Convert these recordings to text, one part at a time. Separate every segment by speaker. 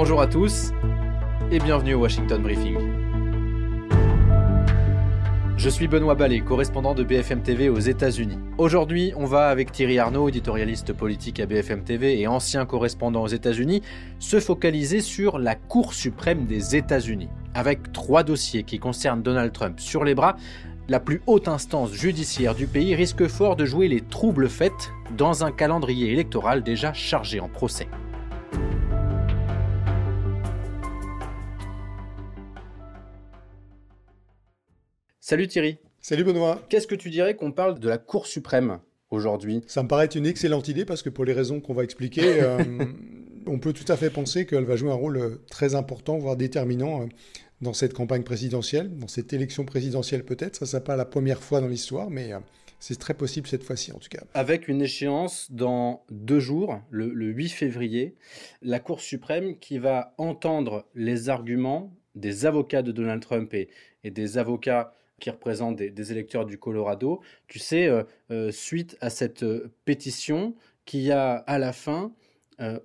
Speaker 1: Bonjour à tous et bienvenue au Washington Briefing. Je suis Benoît Ballet, correspondant de BFM TV aux États-Unis. Aujourd'hui, on va avec Thierry Arnaud, éditorialiste politique à BFM TV et ancien correspondant aux États-Unis, se focaliser sur la Cour suprême des États-Unis. Avec trois dossiers qui concernent Donald Trump sur les bras, la plus haute instance judiciaire du pays risque fort de jouer les troubles faits dans un calendrier électoral déjà chargé en procès. Salut Thierry.
Speaker 2: Salut Benoît.
Speaker 1: Qu'est-ce que tu dirais qu'on parle de la Cour suprême aujourd'hui?
Speaker 2: Ça me paraît être une excellente idée parce que pour les raisons qu'on va expliquer, euh, on peut tout à fait penser qu'elle va jouer un rôle euh, très important, voire déterminant euh, dans cette campagne présidentielle, dans cette élection présidentielle peut-être. Ça, c'est pas la première fois dans l'histoire, mais c'est très possible cette fois-ci en tout cas.
Speaker 1: Avec une échéance dans deux jours, le, 8 février, la Cour suprême qui va entendre les arguments des avocats de Donald Trump et, et des avocats qui représente des, électeurs du Colorado, tu sais, euh, euh, suite à cette euh, pétition qui a à la fin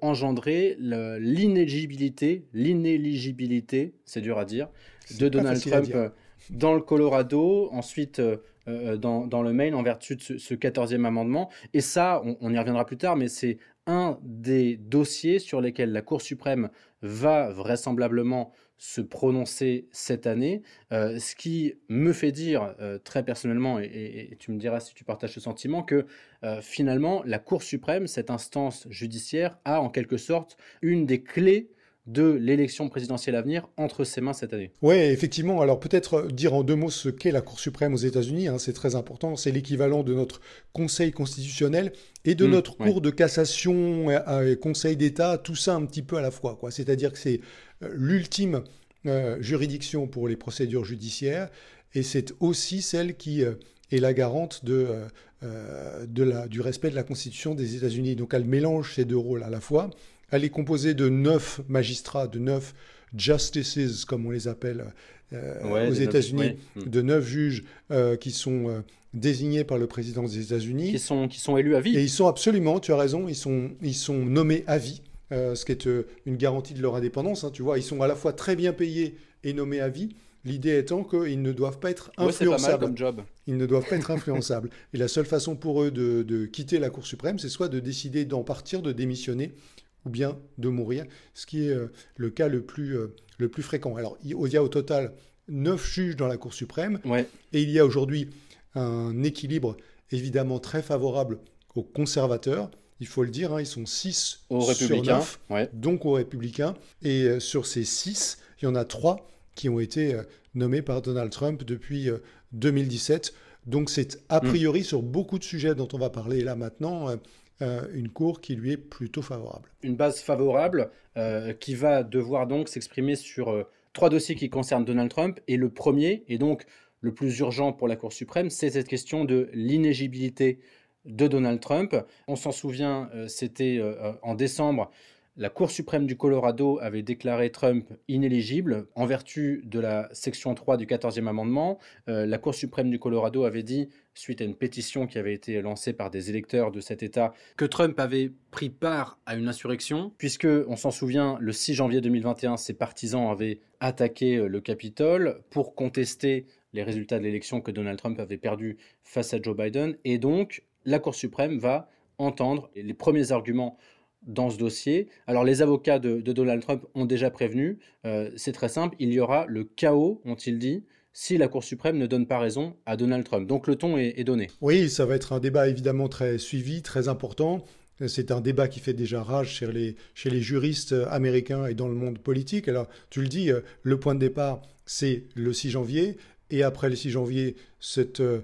Speaker 1: engendré l'inéligibilité, l'inéligibilité, c'est dur à dire, de Donald Trump dans le Colorado, ensuite dans, dans, le Maine en vertu de ce, 14e amendement. Et ça, on y reviendra plus tard, mais c'est un des dossiers sur lesquels la Cour suprême va vraisemblablement se prononcer cette année, euh, ce qui me fait dire euh, très personnellement, et, tu me diras si tu partages ce sentiment, que euh, finalement la Cour suprême, cette instance judiciaire, a en quelque sorte une des clés de l'élection présidentielle à venir entre ses mains cette année.
Speaker 2: Oui, effectivement. Alors peut-être dire en deux mots ce qu'est la Cour suprême aux États-Unis, hein, c'est très important. C'est l'équivalent de notre Conseil constitutionnel et de mmh, notre Cour de cassation, et Conseil d'État, tout ça un petit peu à la fois. C'est-à-dire que c'est l'ultime euh, juridiction pour les procédures judiciaires et c'est aussi celle qui euh, est la garante de, euh, de la, du respect de la Constitution des États-Unis. Donc elle mélange ces deux rôles à la fois. Elle est composée de neuf magistrats, de neuf justices, comme on les appelle aux États-Unis, hmm. de neuf juges qui sont désignés par le président des États-Unis.
Speaker 1: Qui sont, qui sont élus à vie.
Speaker 2: Et ils sont absolument, tu as raison, ils sont, ils sont nommés à vie. Euh, ce qui est euh, une garantie de leur indépendance. Hein, tu vois, ils sont à la fois très bien payés et nommés à vie. L'idée étant qu'ils ne doivent pas être influençables.
Speaker 1: job.
Speaker 2: Ils ne doivent pas être influençables. Et la seule façon pour eux de, quitter la Cour suprême, c'est soit de décider d'en partir, de démissionner, ou bien de mourir, ce qui est euh, le cas le plus, le plus fréquent. Alors, il y a au total neuf juges dans la Cour suprême, et il y a aujourd'hui un équilibre évidemment très favorable aux conservateurs, il faut le dire, hein, ils sont 6
Speaker 1: aux républicains,
Speaker 2: donc aux républicains. Et euh, sur ces 6, il y en a 3 qui ont été euh, nommés par Donald Trump depuis 2017. Euh, donc c'est a hmm. priori sur beaucoup de sujets dont on va parler là maintenant. Une cour qui lui est plutôt favorable.
Speaker 1: Une base favorable qui va devoir donc s'exprimer sur trois dossiers qui concernent Donald Trump. Et le premier, et donc le plus urgent pour la Cour suprême, c'est cette question de l'inégibilité de Donald Trump. On s'en souvient, euh, c'était euh, euh, en décembre, la Cour suprême du Colorado avait déclaré Trump inéligible en vertu de la section 3 du 14e amendement. la Cour suprême du Colorado avait dit, suite à une pétition qui avait été lancée par des électeurs de cet État, que Trump avait pris part à une insurrection, puisque, on s'en souvient, le 6 janvier 2021, ses partisans avaient attaqué le Capitole pour contester les résultats de l'élection que Donald Trump avait perdu face à Joe Biden. Et donc, la Cour suprême va entendre les premiers arguments dans ce dossier. Alors les avocats de, Donald Trump ont déjà prévenu, euh, c'est très simple, il y aura le chaos, ont-ils dit, si la Cour suprême ne donne pas raison à Donald Trump. Donc le ton est, donné.
Speaker 2: Oui, ça va être un débat évidemment très suivi, très important. C'est un débat qui fait déjà rage chez les, juristes américains et dans le monde politique. Alors, tu le dis, euh, le point de départ, c'est le 6 janvier et après le 6 janvier, cette euh,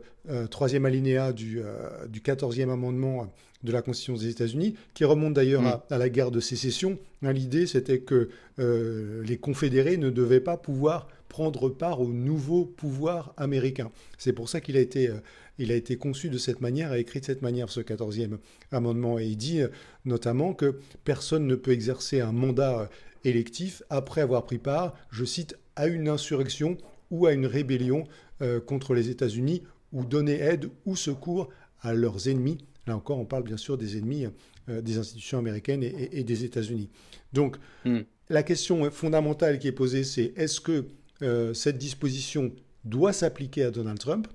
Speaker 2: troisième alinéa du, euh, du 14e amendement de la Constitution des États-Unis, qui remonte d'ailleurs à, mm. la guerre de sécession. Hein, l'idée, c'était que les confédérés ne devaient pas pouvoir prendre part au nouveau pouvoir américain. C'est pour ça qu'il a été, il a été conçu de cette manière et écrit de cette manière, ce 14e amendement. Et il dit notamment que personne ne peut exercer un mandat électif après avoir pris part, je cite, à une insurrection ou à une rébellion euh, contre les États-Unis ou donner aide ou secours à leurs ennemis. Là encore, on parle bien sûr des ennemis euh, des institutions américaines et, des États-Unis. Donc, hmm. La question fondamentale qui est posée, c'est est-ce que euh, cette disposition doit s'appliquer à Donald Trump?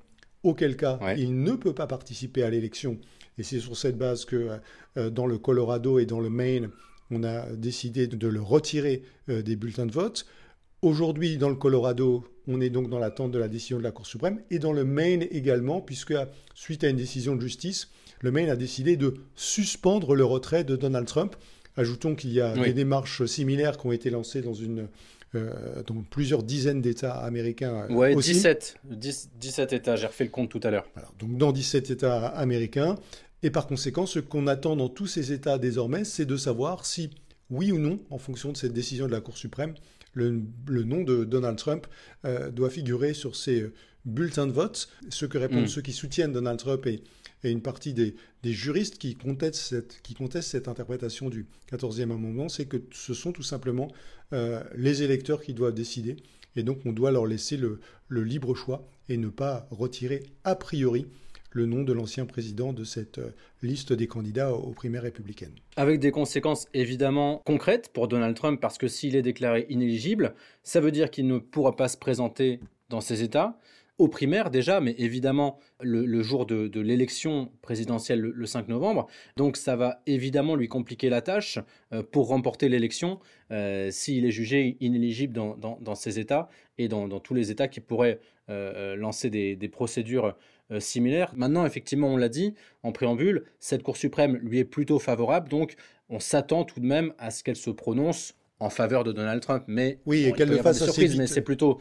Speaker 2: Auquel cas, il ne peut pas participer à l'élection. Et c'est sur cette base que euh, dans le Colorado et dans le Maine, on a décidé de le retirer des bulletins de vote. Aujourd'hui, dans le Colorado, on est donc dans l'attente de la décision de la Cour suprême, et dans le Maine également, puisque suite à une décision de justice, le Maine a décidé de suspendre le retrait de Donald Trump. Ajoutons qu'il y a des démarches similaires qui ont été lancées dans une euh, plusieurs dizaines d'États américains.
Speaker 1: Euh, oui, 17. 17 États, j'ai refait le compte tout à l'heure.
Speaker 2: donc dans 17 États américains. Et par conséquent, ce qu'on attend dans tous ces États désormais, c'est de savoir si, oui ou non, en fonction de cette décision de la Cour suprême, le, nom de Donald Trump euh, doit figurer sur ces euh, bulletins de vote. Ce que répondent mm. ceux qui soutiennent Donald Trump et, une partie des, juristes qui contestent, cette, qui contestent cette interprétation du 14e amendement, c'est que ce sont tout simplement euh, les électeurs qui doivent décider. Et donc on doit leur laisser le libre choix et ne pas retirer a priori le nom de l'ancien président de cette euh, liste des candidats aux primaires républicaines.
Speaker 1: Avec des conséquences évidemment concrètes pour Donald Trump, parce que s'il est déclaré inéligible, ça veut dire qu'il ne pourra pas se présenter dans ces États aux primaires déjà, mais évidemment le, jour de, l'élection présidentielle le, 5 novembre. Donc ça va évidemment lui compliquer la tâche euh, pour remporter l'élection euh, s'il est jugé inéligible dans, ces États et dans, tous les États qui pourraient lancer des, des procédures euh, similaire. Maintenant, effectivement, on l'a dit en préambule, cette Cour suprême lui est plutôt favorable, donc on s'attend tout de même à ce qu'elle se prononce en faveur de Donald Trump. Mais
Speaker 2: oui, et qu'elle le fasse vite.
Speaker 1: Mais c'est plutôt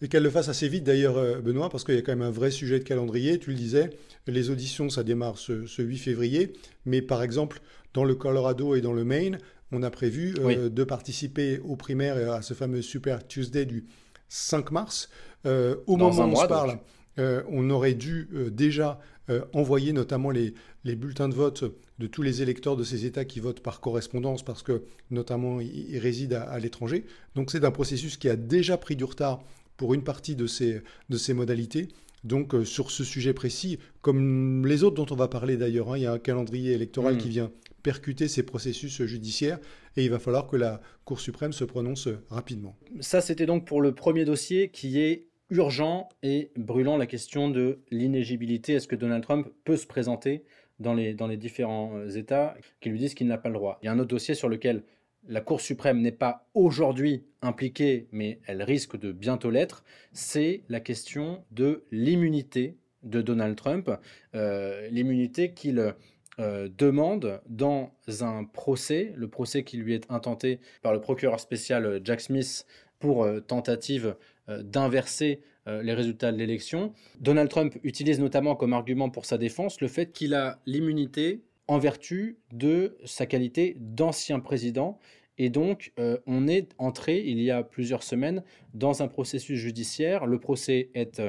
Speaker 2: Et qu'elle le fasse assez vite d'ailleurs, euh, Benoît, parce qu'il y a quand même un vrai sujet de calendrier. Tu le disais, les auditions, ça démarre ce, 8 février. Mais par exemple, dans le Colorado et dans le Maine, on a prévu euh, de participer aux primaires à ce fameux Super Tuesday du 5 mars. au moment où on se parle, euh, on aurait dû euh, déjà euh, envoyer notamment les, bulletins de vote de tous les électeurs de ces États qui votent par correspondance parce que notamment ils, résident à, l'étranger. Donc c'est un processus qui a déjà pris du retard pour une partie de ces, de ces modalités. Donc sur ce sujet précis, comme les autres dont on va parler d'ailleurs, hein, il y a un calendrier électoral qui hmm. vient percuter ces processus judiciaires et il va falloir que la Cour suprême se prononce rapidement.
Speaker 1: Ça, c'était donc pour le premier dossier qui est urgent et brûlant la question de l'inégibilité. Est-ce que Donald Trump peut se présenter dans les, dans les différents euh, États qui lui disent qu'il n'a pas le droit. Il y a un autre dossier sur lequel la Cour suprême n'est pas aujourd'hui impliquée, mais elle risque de bientôt l'être, c'est la question de l'immunité de Donald Trump, euh, l'immunité qu'il euh, demande dans un procès, le procès qui lui est intenté par le procureur spécial Jack Smith pour tentative d'inverser les résultats de l'élection. Donald Trump utilise notamment comme argument pour sa défense le fait qu'il a l'immunité en vertu de sa qualité d'ancien président. Et donc, euh, on est entré, il y a plusieurs semaines, dans un processus judiciaire. Le procès est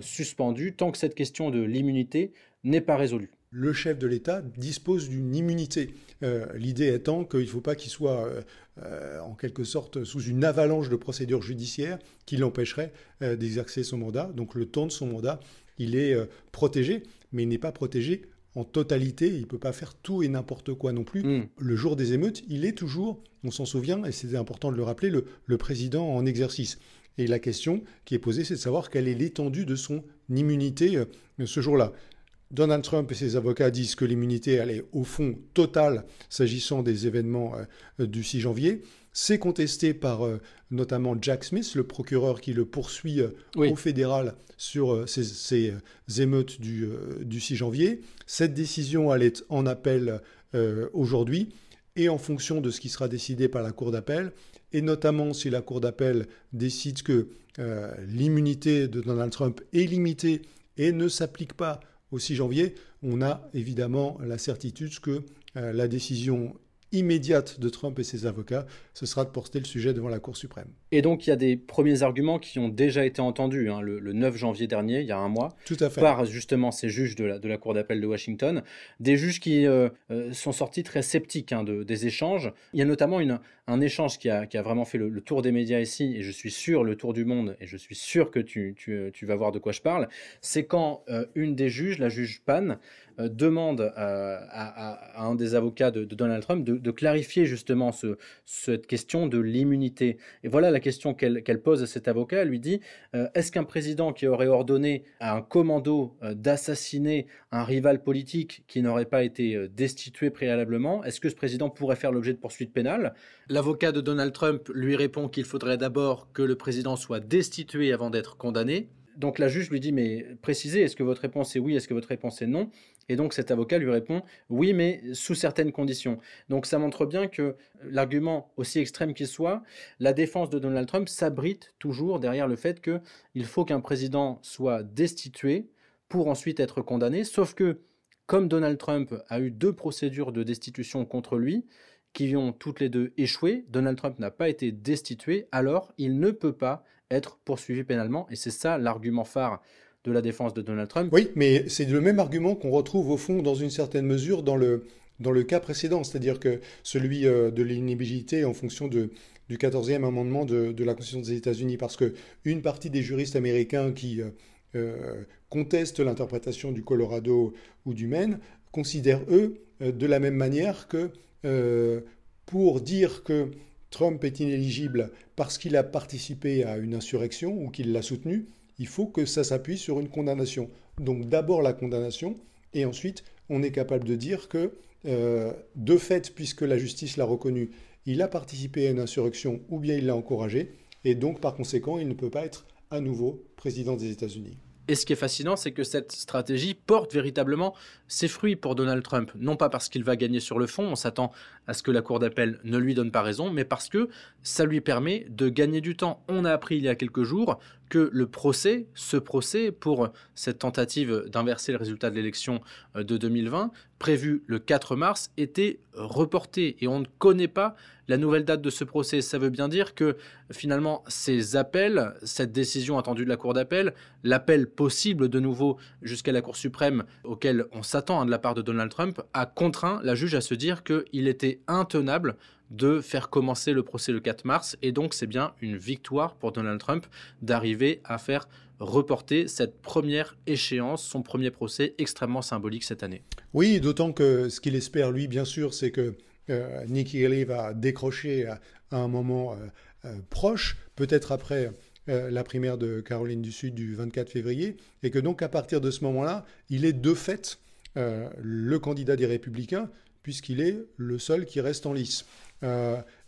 Speaker 1: suspendu tant que cette question de l'immunité n'est pas résolue
Speaker 2: le chef de l'État dispose d'une immunité. Euh, l'idée étant qu'il ne faut pas qu'il soit euh, euh, en quelque sorte sous une avalanche de procédures judiciaires qui l'empêcheraient d'exercer son mandat. Donc le temps de son mandat, il est protégé, mais il n'est pas protégé en totalité. Il ne peut pas faire tout et n'importe quoi non plus. Hmm. Le jour des émeutes, il est toujours, on s'en souvient, et c'était important de le rappeler, le président en exercice. Et la question qui est posée, c'est de savoir quelle est l'étendue de son immunité ce jour-là. Donald Trump et ses avocats disent que l'immunité est au fond totale s'agissant des événements euh, du 6 janvier. C'est contesté par euh, notamment Jack Smith, le procureur qui le poursuit euh, au fédéral sur ces, émeutes du, 6 janvier. Cette décision, elle est en appel aujourd'hui et en fonction de ce qui sera décidé par la Cour d'appel, et notamment si la Cour d'appel décide que l'immunité de Donald Trump est limitée et ne s'applique pas au 6 janvier, on a évidemment la certitude que euh, la décision immédiate de Trump et ses avocats, ce sera de porter le sujet devant la Cour suprême.
Speaker 1: Et donc il y a des premiers arguments qui ont déjà été entendus hein, le, 9 janvier dernier, il y a un mois,
Speaker 2: Tout à fait.
Speaker 1: par justement ces juges de la, Cour d'appel de Washington, des juges qui euh, euh, sont sortis très sceptiques hein, de, des échanges. Il y a notamment une, un échange qui a, vraiment fait le, tour des médias ici, et je suis sûr le tour du monde, et je suis sûr que tu, vas voir de quoi je parle, c'est quand euh, une des juges, la juge Pan, euh, demande à, un des avocats de, Donald Trump de, clarifier justement ce, cette question de l'immunité. Et voilà la question qu'elle pose à cet avocat. Elle lui dit, est-ce qu'un président qui aurait ordonné à un commando d'assassiner un rival politique qui n'aurait pas été destitué préalablement, est-ce que ce président pourrait faire l'objet de poursuites pénales? L'avocat de Donald Trump lui répond qu'il faudrait d'abord que le président soit destitué avant d'être condamné. Donc la juge lui dit mais précisez, est-ce que votre réponse est oui, est-ce que votre réponse est non? Et donc cet avocat lui répond oui, mais sous certaines conditions. Donc ça montre bien que l'argument, aussi extrême qu'il soit, la défense de Donald Trump s'abrite toujours derrière le fait qu'il faut qu'un président soit destitué pour ensuite être condamné, sauf que comme Donald Trump a eu deux procédures de destitution contre lui, qui ont toutes les deux échoué, Donald Trump n'a pas été destitué, alors il ne peut pas être poursuivi pénalement. Et c'est ça l'argument phare de la défense de Donald Trump.
Speaker 2: Oui, mais c'est le même argument qu'on retrouve au fond dans une certaine mesure dans le, dans le cas précédent, c'est-à-dire que celui euh, de l'inéligibilité en fonction du 14e amendement de, de, la Constitution des États-Unis, parce que une partie des juristes américains qui euh, euh, contestent l'interprétation du Colorado ou du Maine considèrent, eux, de la même manière que pour dire que Trump est inéligible parce qu'il a participé à une insurrection ou qu'il l'a soutenu, il faut que ça s'appuie sur une condamnation. Donc d'abord la condamnation, et ensuite on est capable de dire que, euh, de fait, puisque la justice l'a reconnu, il a participé à une insurrection ou bien il l'a encouragé, et donc par conséquent il ne peut pas être à nouveau président des États-Unis.
Speaker 1: Et ce qui est fascinant, c'est que cette stratégie porte véritablement ses fruits pour Donald Trump. Non pas parce qu'il va gagner sur le fond, on s'attend à ce que la Cour d'appel ne lui donne pas raison, mais parce que ça lui permet de gagner du temps. On a appris il y a quelques jours que le procès, ce procès pour cette tentative d'inverser le résultat de l'élection euh, de 2020, prévu le 4 mars, était reporté. Et on ne connaît pas la nouvelle date de ce procès. Ça veut bien dire que finalement, ces appels, cette décision attendue de la Cour d'appel, l'appel possible de nouveau jusqu'à la Cour suprême auquel on s'attend hein, de la part de Donald Trump, a contraint la juge à se dire qu'il était intenable de faire commencer le procès le 4 mars. Et donc, c'est bien une victoire pour Donald Trump d'arriver à faire reporter cette première échéance, son premier procès extrêmement symbolique cette année.
Speaker 2: Oui, d'autant que ce qu'il espère, lui, bien sûr, c'est que euh, Nikki Haley va décrocher à, un moment euh, euh, proche, peut-être après la primaire de Caroline du Sud du 24 février, et que donc à partir de ce moment-là, il est de fait le candidat des républicains, puisqu'il est le seul qui reste en lice.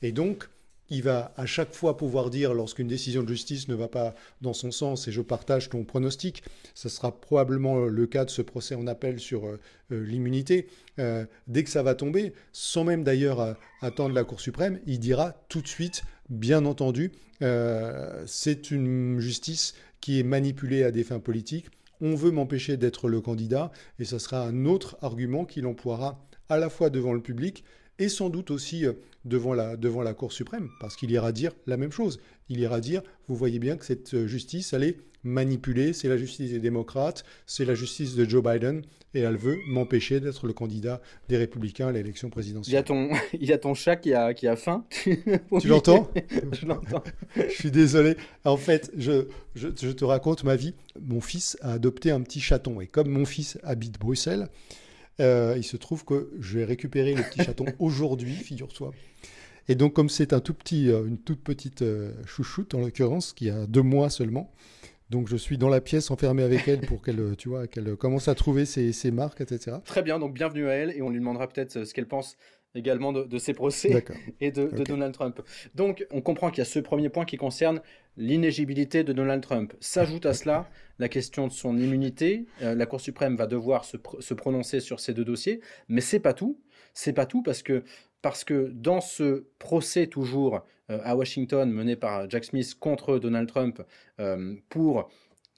Speaker 2: Et donc, il va à chaque fois pouvoir dire lorsqu'une décision de justice ne va pas dans son sens, et je partage ton pronostic, ce sera probablement le cas de ce procès en appel sur euh, euh, l'immunité, euh, dès que ça va tomber, sans même d'ailleurs attendre la Cour suprême, il dira tout de suite, bien entendu, c'est une justice qui est manipulée à des fins politiques, on veut m'empêcher d'être le candidat, et ce sera un autre argument qu'il emploiera à la fois devant le public et sans doute aussi euh, devant la, devant la Cour suprême, parce qu'il ira dire la même chose. Il ira dire, vous voyez bien que cette euh, justice, elle est manipulée, c'est la justice des démocrates, c'est la justice de Joe Biden, et elle veut m'empêcher d'être le candidat des républicains à l'élection présidentielle.
Speaker 1: Il y a ton, il y a ton chat qui a, qui a faim.
Speaker 2: tu l'entends?
Speaker 1: Je l'entends.
Speaker 2: je suis désolé. En fait, je, je, je te raconte ma vie. Mon fils a adopté un petit chaton, et comme mon fils habite Bruxelles, euh, il se trouve que je vais récupérer le petit chaton aujourd'hui, figure-toi. Et donc, comme c'est un tout petit, euh, une toute petite euh, chouchoute, en l'occurrence, qui a deux mois seulement, donc je suis dans la pièce enfermé avec elle pour qu'elle, tu vois, qu'elle commence à trouver ses, ses, marques, etc.
Speaker 1: Très bien, donc bienvenue à elle et on lui demandera peut-être ce qu'elle pense également de, de ces procès et de, Donald Trump. Donc, on comprend qu'il y a ce premier point qui concerne l'inégibilité de Donald Trump. S'ajoute à cela la question de son immunité. Euh, la Cour suprême va devoir se, prononcer sur ces deux dossiers, mais c'est pas tout. C'est pas tout parce que parce que dans ce procès toujours euh, à Washington mené par Jack Smith contre Donald Trump euh, pour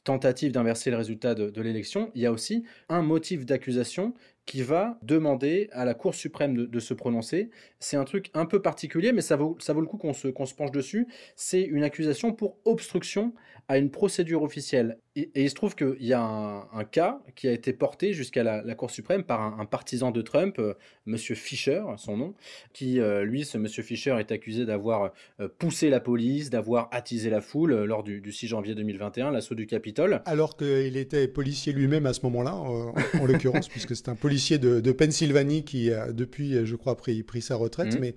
Speaker 1: tentative d'inverser le résultat de, l'élection, il y a aussi un motif d'accusation qui va demander à la Cour suprême de, se prononcer. C'est un truc un peu particulier, mais ça vaut, le coup qu'on se penche dessus. C'est une accusation pour obstruction à une procédure officielle. Et, il se trouve qu'il y a un, cas qui a été porté jusqu'à la, Cour suprême par un, partisan de Trump, M. Euh, Monsieur Fisher, son nom, qui, euh, lui, ce Monsieur Fisher est accusé d'avoir euh, poussé la police, d'avoir attisé la foule lors du, 6 janvier 2021, l'assaut du Capitole.
Speaker 2: Alors qu'il était policier lui-même à ce moment-là, en, l'occurrence, puisque c'est un policier de, Pennsylvanie qui a depuis, je crois, pris, pris sa retraite. Mmh. Mais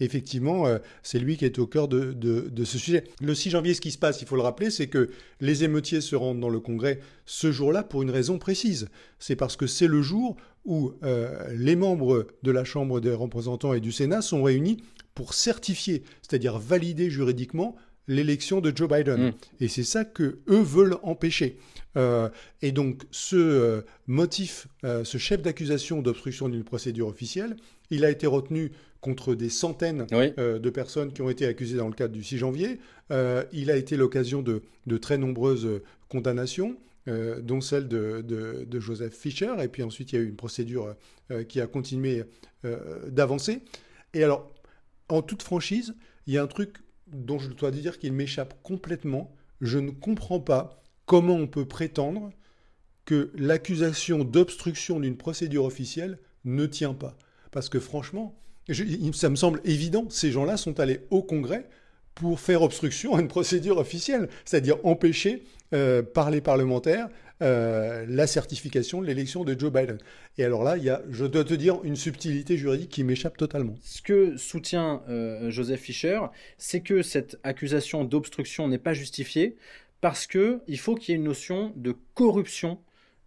Speaker 2: effectivement, euh, c'est lui qui est au cœur de, ce sujet. Le 6 janvier, ce qui se passe, il faut le rappeler, c'est que les émeutiers se rendent dans le Congrès ce jour-là pour une raison précise. C'est parce que c'est le jour où euh, les membres de la Chambre des représentants et du Sénat sont réunis pour certifier, c'est-à-dire valider juridiquement l'élection de Joe Biden. Mm. Et c'est ça que eux veulent empêcher. Euh, et donc ce motif, ce chef d'accusation d'obstruction d'une procédure officielle, il a été retenu contre des centaines euh, de personnes qui ont été accusées dans le cadre du 6 janvier. Euh, il a été l'occasion de, très nombreuses condamnations. Euh, dont celle de, Joseph Fischer, et puis ensuite il y a eu une procédure qui a continué d'avancer. Et alors, en toute franchise, il y a un truc dont je dois dire qu'il m'échappe complètement. Je ne comprends pas comment on peut prétendre que l'accusation d'obstruction d'une procédure officielle ne tient pas. Parce que franchement, ça me semble évident, ces gens-là sont allés au Congrès pour faire obstruction à une procédure officielle, c'est-à-dire empêcher euh, par les parlementaires euh, la certification de l'élection de Joe Biden. Et alors là, il y a, je dois te dire, une subtilité juridique qui m'échappe totalement.
Speaker 1: Ce que soutient euh, Joseph Fischer, c'est que cette accusation d'obstruction n'est pas justifiée parce qu'il faut qu'il y ait une notion de corruption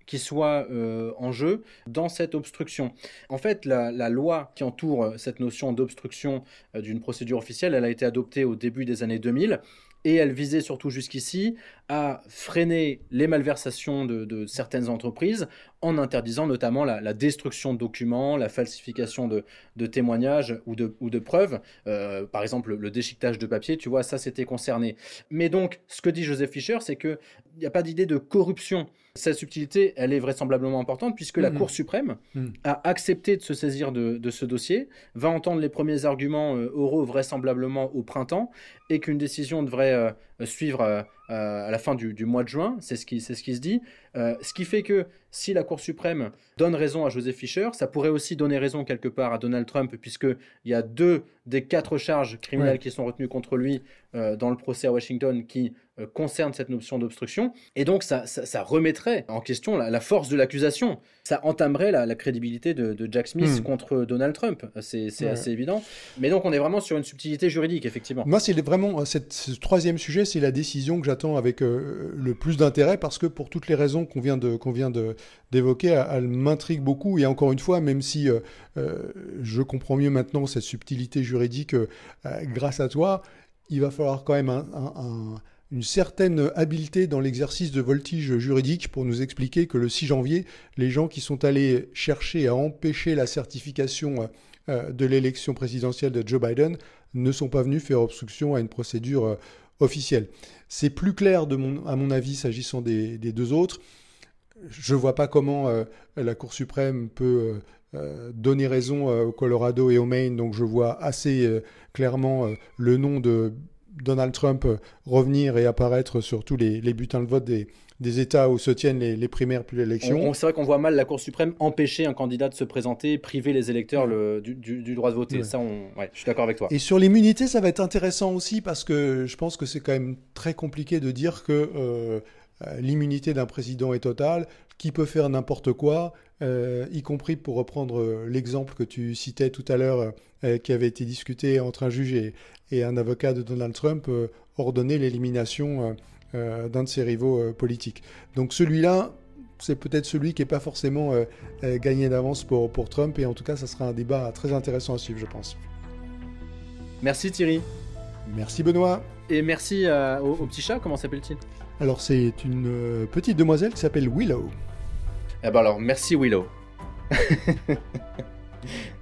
Speaker 1: qui soit euh, en jeu dans cette obstruction. En fait, la, loi qui entoure euh, cette notion d'obstruction euh, d'une procédure officielle, elle a été adoptée au début des années 2000 et elle visait surtout jusqu'ici à freiner les malversations de, certaines entreprises en interdisant notamment la, destruction de documents, la falsification de, témoignages ou de, ou de preuves. par exemple, le déchiquetage de papier, tu vois, ça c'était concerné. Mais donc, ce que dit Joseph Fischer, c'est qu'il n'y a pas d'idée de corruption cette subtilité, elle est vraisemblablement importante puisque la mm. Cour suprême mm. a accepté de se saisir de, ce dossier, va entendre les premiers arguments euh, oraux vraisemblablement au printemps et qu'une décision devrait euh, suivre euh, à la fin du, mois de juin, c'est ce, qui, ce qui se dit. ce qui fait que si la Cour suprême donne raison à Joseph Fischer, ça pourrait aussi donner raison quelque part à Donald Trump, puisqu'il y a deux des quatre charges criminelles qui sont retenues contre lui dans le procès à Washington qui euh, concerne cette notion d'obstruction. Et donc, ça, remettrait en question la, force de l'accusation. Ça entamerait la, crédibilité de, Jack Smith hmm. contre Donald Trump. C'est assez évident. Mais donc, on est vraiment sur une subtilité juridique, effectivement.
Speaker 2: Moi, c'est vraiment cette, ce troisième sujet, c'est la décision que j'attends avec euh, le plus d'intérêt parce que pour toutes les raisons qu'on vient de qu'on vient d'évoquer, elle m'intrigue beaucoup. Et encore une fois, même si euh, je comprends mieux maintenant cette subtilité juridique grâce à toi, il va falloir quand même un une certaine habileté dans l'exercice de voltige juridique pour nous expliquer que le 6 janvier, les gens qui sont allés chercher à empêcher la certification euh, de l'élection présidentielle de Joe Biden ne sont pas venus faire obstruction à une procédure euh, officielle. C'est plus clair, à mon avis, s'agissant des, deux autres. Je ne vois pas comment euh, la Cour suprême peut donner raison au Colorado et au Maine, donc je vois assez clairement le nom de Donald Trump euh, revenir et apparaître sur tous les, bulletins de vote des, États où se tiennent les, primaires puis l'élection.
Speaker 1: C'est vrai qu'on voit mal la Cour suprême empêcher un candidat de se présenter, priver les électeurs du, droit de voter. Ça, je suis d'accord avec toi.
Speaker 2: Et sur l'immunité, ça va être intéressant aussi parce que je pense que c'est quand même très compliqué de dire que euh, euh, l'immunité d'un président est totale, qui peut faire n'importe quoi, y compris pour reprendre l'exemple que tu citais tout à l'heure, qui avait été discuté entre un juge et, et un avocat de Donald Trump euh, ordonner l'élimination euh, euh, d'un de ses rivaux politiques. Donc celui-là, c'est peut-être celui qui n'est pas forcément gagné d'avance pour, pour Trump, et en tout cas, ça sera un débat très intéressant à suivre, je pense.
Speaker 1: Merci Thierry.
Speaker 2: Merci Benoît.
Speaker 1: Et merci au, petit chat, comment s'appelle-t-il?
Speaker 2: Alors c'est une petite demoiselle qui s'appelle Willow.
Speaker 1: Eh ben alors, merci Willow.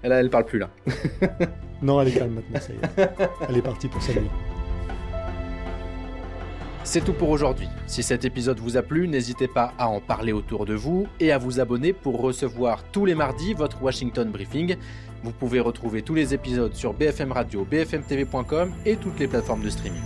Speaker 1: elle, elle parle plus là.
Speaker 2: Non, elle est calme maintenant, ça y est. Elle est partie pour sa nuit.
Speaker 1: C'est tout pour aujourd'hui. Si cet épisode vous a plu, n'hésitez pas à en parler autour de vous et à vous abonner pour recevoir tous les mardis votre Washington Briefing. Vous pouvez retrouver tous les épisodes sur BFM Radio, bfmtv.com et toutes les plateformes de streaming.